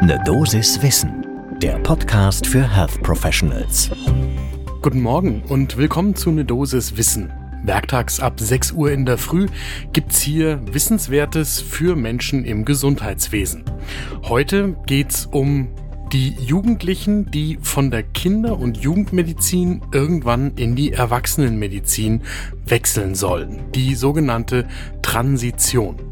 Ne Dosis Wissen, der Podcast für Health Professionals. Guten Morgen und willkommen zu Ne Dosis Wissen. Werktags ab 6 Uhr in der Früh gibt's hier Wissenswertes für Menschen im Gesundheitswesen. Heute geht's um die Jugendlichen, die von der Kinder- und Jugendmedizin irgendwann in die Erwachsenenmedizin wechseln sollen. Die sogenannte Transition.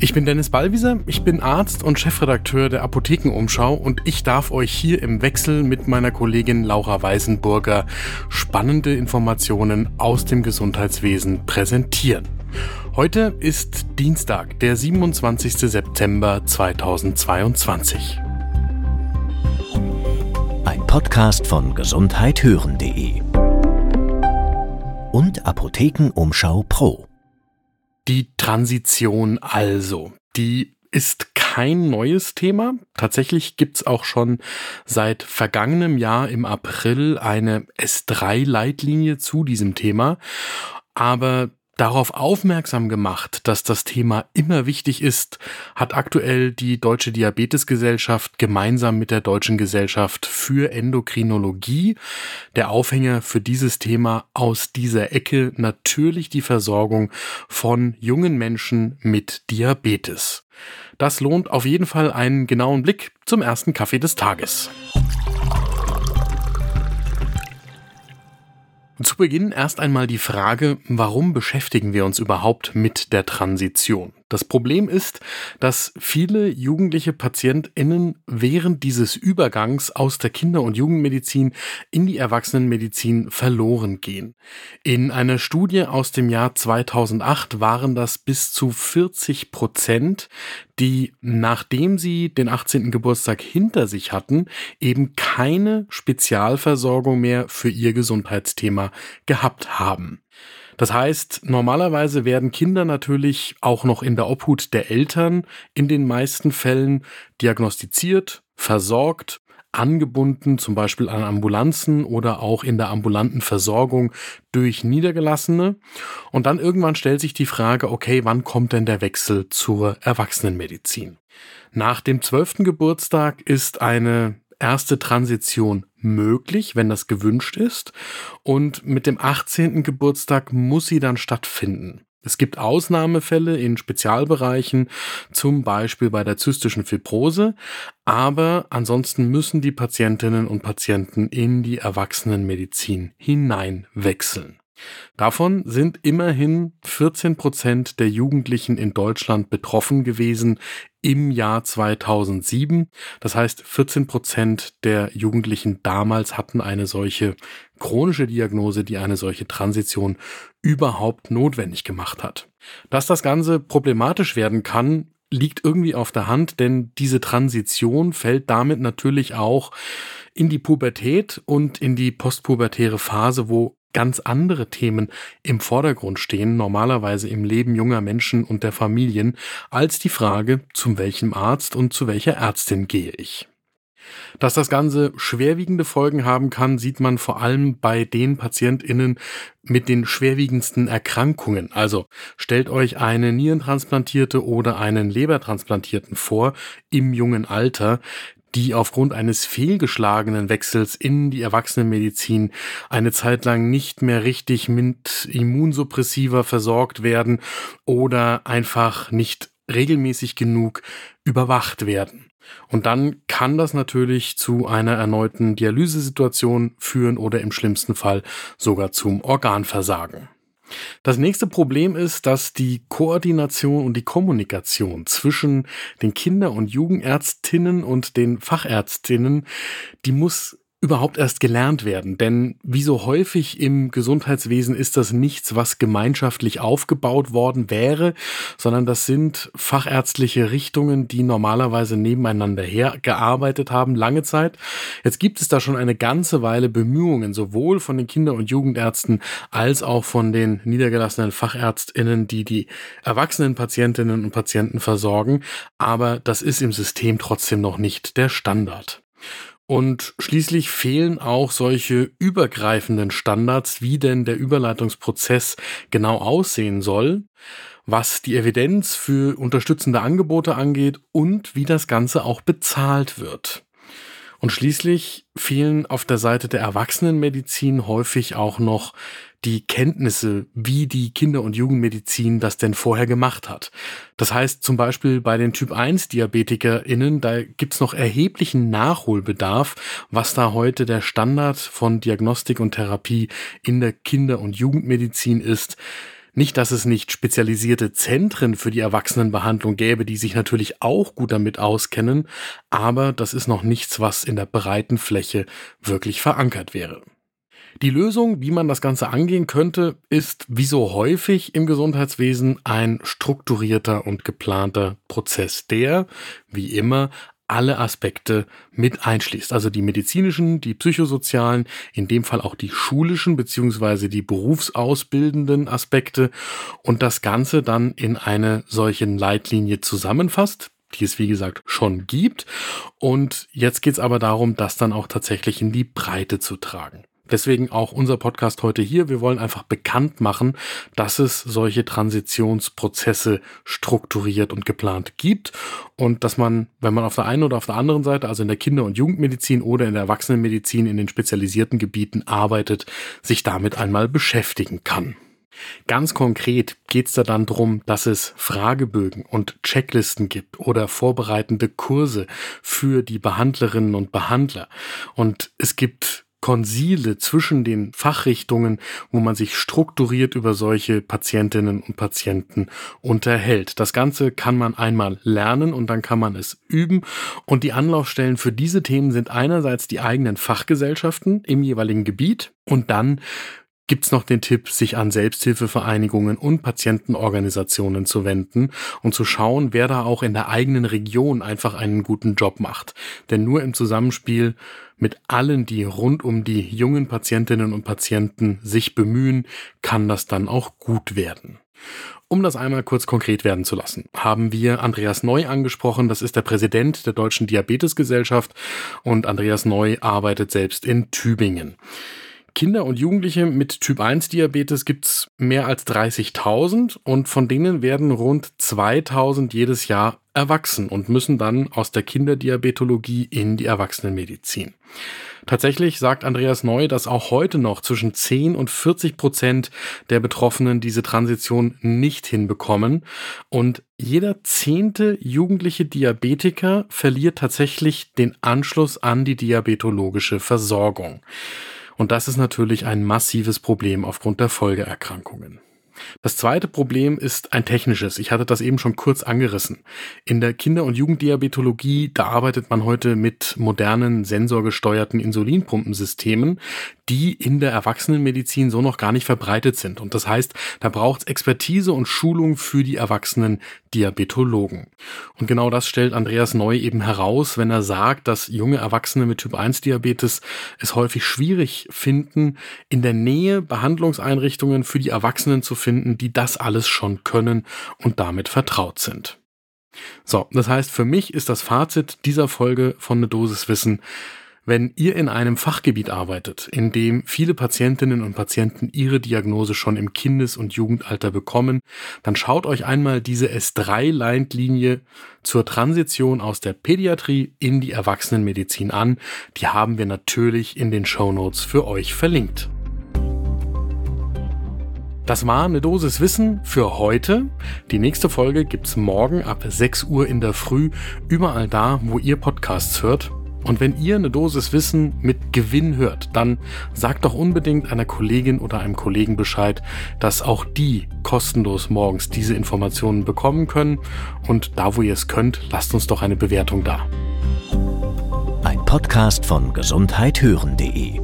Ich bin Dennis Ballwieser, ich bin Arzt und Chefredakteur der Apothekenumschau und ich darf euch hier im Wechsel mit meiner Kollegin Laura Weisenburger spannende Informationen aus dem Gesundheitswesen präsentieren. Heute ist Dienstag, der 27. September 2022. Ein Podcast von gesundheithören.de und Apothekenumschau Pro. Die Transition also, die ist kein neues Thema. Tatsächlich gibt's auch schon seit vergangenem Jahr im April eine S3-Leitlinie zu diesem Thema. Aber darauf aufmerksam gemacht, dass das Thema immer wichtig ist, hat aktuell die Deutsche Diabetesgesellschaft gemeinsam mit der Deutschen Gesellschaft für Endokrinologie, der Aufhänger für dieses Thema aus dieser Ecke natürlich die Versorgung von jungen Menschen mit Diabetes. Das lohnt auf jeden Fall einen genauen Blick zum ersten Kaffee des Tages. Zu Beginn erst einmal die Frage, warum beschäftigen wir uns überhaupt mit der Transition? Das Problem ist, dass viele jugendliche PatientInnen während dieses Übergangs aus der Kinder- und Jugendmedizin in die Erwachsenenmedizin verloren gehen. In einer Studie aus dem Jahr 2008 waren das bis zu 40 Prozent, die, nachdem sie den 18. Geburtstag hinter sich hatten, eben keine Spezialversorgung mehr für ihr Gesundheitsthema gehabt haben. Das heißt, normalerweise werden Kinder natürlich auch noch in der Obhut der Eltern in den meisten Fällen diagnostiziert, versorgt, angebunden, zum Beispiel an Ambulanzen oder auch in der ambulanten Versorgung durch Niedergelassene. Und dann irgendwann stellt sich die Frage, okay, wann kommt denn der Wechsel zur Erwachsenenmedizin? Nach dem zwölften Geburtstag ist eine erste Transition möglich, wenn das gewünscht ist. Und mit dem 18. Geburtstag muss sie dann stattfinden. Es gibt Ausnahmefälle in Spezialbereichen, zum Beispiel bei der zystischen Fibrose, aber ansonsten müssen die Patientinnen und Patienten in die Erwachsenenmedizin hineinwechseln. Davon sind immerhin 14 Prozent der Jugendlichen in Deutschland betroffen gewesen im Jahr 2007. Das heißt, 14 Prozent der Jugendlichen damals hatten eine solche chronische Diagnose, die eine solche Transition überhaupt notwendig gemacht hat. Dass das Ganze problematisch werden kann, liegt irgendwie auf der Hand, denn diese Transition fällt damit natürlich auch in die Pubertät und in die postpubertäre Phase, wo ganz andere Themen im Vordergrund stehen, normalerweise im Leben junger Menschen und der Familien, als die Frage, zu welchem Arzt und zu welcher Ärztin gehe ich. Dass das Ganze schwerwiegende Folgen haben kann, sieht man vor allem bei den PatientInnen mit den schwerwiegendsten Erkrankungen. Also stellt euch eine Nierentransplantierte oder einen Lebertransplantierten vor im jungen Alter die aufgrund eines fehlgeschlagenen Wechsels in die Erwachsenenmedizin eine Zeit lang nicht mehr richtig mit Immunsuppressiva versorgt werden oder einfach nicht regelmäßig genug überwacht werden. Und dann kann das natürlich zu einer erneuten Dialysesituation führen oder im schlimmsten Fall sogar zum Organversagen. Das nächste Problem ist, dass die Koordination und die Kommunikation zwischen den Kinder- und Jugendärztinnen und den Fachärztinnen, die muss überhaupt erst gelernt werden. Denn wie so häufig im Gesundheitswesen ist das nichts, was gemeinschaftlich aufgebaut worden wäre, sondern das sind fachärztliche Richtungen, die normalerweise nebeneinander hergearbeitet haben, lange Zeit. Jetzt gibt es da schon eine ganze Weile Bemühungen, sowohl von den Kinder- und Jugendärzten als auch von den niedergelassenen Fachärztinnen, die die erwachsenen Patientinnen und Patienten versorgen. Aber das ist im System trotzdem noch nicht der Standard. Und schließlich fehlen auch solche übergreifenden Standards, wie denn der Überleitungsprozess genau aussehen soll. was die Evidenz für unterstützende Angebote angeht und wie das Ganze auch bezahlt wird. Und schließlich fehlen auf der Seite der Erwachsenenmedizin häufig auch noch die Kenntnisse, wie die Kinder- und Jugendmedizin das denn vorher gemacht hat. Das heißt zum Beispiel bei den Typ-1-DiabetikerInnen, da gibt's noch erheblichen Nachholbedarf, was da heute der Standard von Diagnostik und Therapie in der Kinder- und Jugendmedizin ist. Nicht, dass es nicht spezialisierte Zentren für die Erwachsenenbehandlung gäbe, die sich natürlich auch gut damit auskennen, aber das ist noch nichts, was in der breiten Fläche wirklich verankert wäre. Die Lösung, wie man das Ganze angehen könnte, ist wie so häufig im Gesundheitswesen ein strukturierter und geplanter Prozess, der, wie immer, alle Aspekte mit einschließt. Also die medizinischen, die psychosozialen, in dem Fall auch die schulischen beziehungsweise die berufsausbildenden Aspekte und das Ganze dann in eine solche Leitlinie zusammenfasst, die es wie gesagt schon gibt. Und jetzt geht es aber darum, das dann auch tatsächlich in die Breite zu tragen. Deswegen auch unser Podcast heute hier. Wir wollen einfach bekannt machen, dass es solche Transitionsprozesse strukturiert und geplant gibt und dass man, wenn man auf der einen oder auf der anderen Seite, also in der Kinder- und Jugendmedizin oder in der Erwachsenenmedizin in den spezialisierten Gebieten arbeitet, sich damit einmal beschäftigen kann. Ganz konkret geht es da dann darum, dass es Fragebögen und Checklisten gibt oder vorbereitende Kurse für die Behandlerinnen und Behandler. Und es gibt Konsile zwischen den Fachrichtungen, wo man sich strukturiert über solche Patientinnen und Patienten unterhält. Das Ganze kann man einmal lernen und dann kann man es üben. Und die Anlaufstellen für diese Themen sind einerseits die eigenen Fachgesellschaften im jeweiligen Gebiet und dann gibt's noch den Tipp, sich an Selbsthilfevereinigungen und Patientenorganisationen zu wenden und zu schauen, wer da auch in der eigenen Region einfach einen guten Job macht. Denn nur im Zusammenspiel mit allen, die rund um die jungen Patientinnen und Patienten sich bemühen, kann das dann auch gut werden. Um das einmal kurz konkret werden zu lassen, haben wir Andreas Neu angesprochen. Das ist der Präsident der Deutschen Diabetesgesellschaft und Andreas Neu arbeitet selbst in Tübingen. Kinder und Jugendliche mit Typ-1-Diabetes gibt's mehr als 30.000 und von denen werden rund 2.000 jedes Jahr erwachsen und müssen dann aus der Kinderdiabetologie in die Erwachsenenmedizin. Tatsächlich sagt Andreas Neu, dass auch heute noch zwischen 10 und 40 Prozent der Betroffenen diese Transition nicht hinbekommen und jeder zehnte jugendliche Diabetiker verliert tatsächlich den Anschluss an die diabetologische Versorgung. Und das ist natürlich ein massives Problem aufgrund der Folgeerkrankungen. Das zweite Problem ist ein technisches. Ich hatte das eben schon kurz angerissen. In der Kinder- und Jugenddiabetologie, da arbeitet man heute mit modernen sensorgesteuerten Insulinpumpensystemen, die in der Erwachsenenmedizin so noch gar nicht verbreitet sind. Und das heißt, da braucht es Expertise und Schulung für die erwachsenen Diabetologen. Und genau das stellt Andreas Neu eben heraus, wenn er sagt, dass junge Erwachsene mit Typ-1-Diabetes es häufig schwierig finden, in der Nähe Behandlungseinrichtungen für die Erwachsenen zu finden, die das alles schon können und damit vertraut sind. So, das heißt, für mich ist das Fazit dieser Folge von Ne Dosis Wissen, wenn ihr in einem Fachgebiet arbeitet, in dem viele Patientinnen und Patienten ihre Diagnose schon im Kindes- und Jugendalter bekommen, dann schaut euch einmal diese S3-Leitlinie zur Transition aus der Pädiatrie in die Erwachsenenmedizin an. Die haben wir natürlich in den Show Notes für euch verlinkt. Das war eine Dosis Wissen für heute. Die nächste Folge gibt's morgen ab 6 Uhr in der Früh, überall da, wo ihr Podcasts hört. Und wenn ihr eine Dosis Wissen mit Gewinn hört, dann sagt doch unbedingt einer Kollegin oder einem Kollegen Bescheid, dass auch die kostenlos morgens diese Informationen bekommen können. Und da, wo ihr es könnt, lasst uns doch eine Bewertung da. Ein Podcast von gesundheithören.de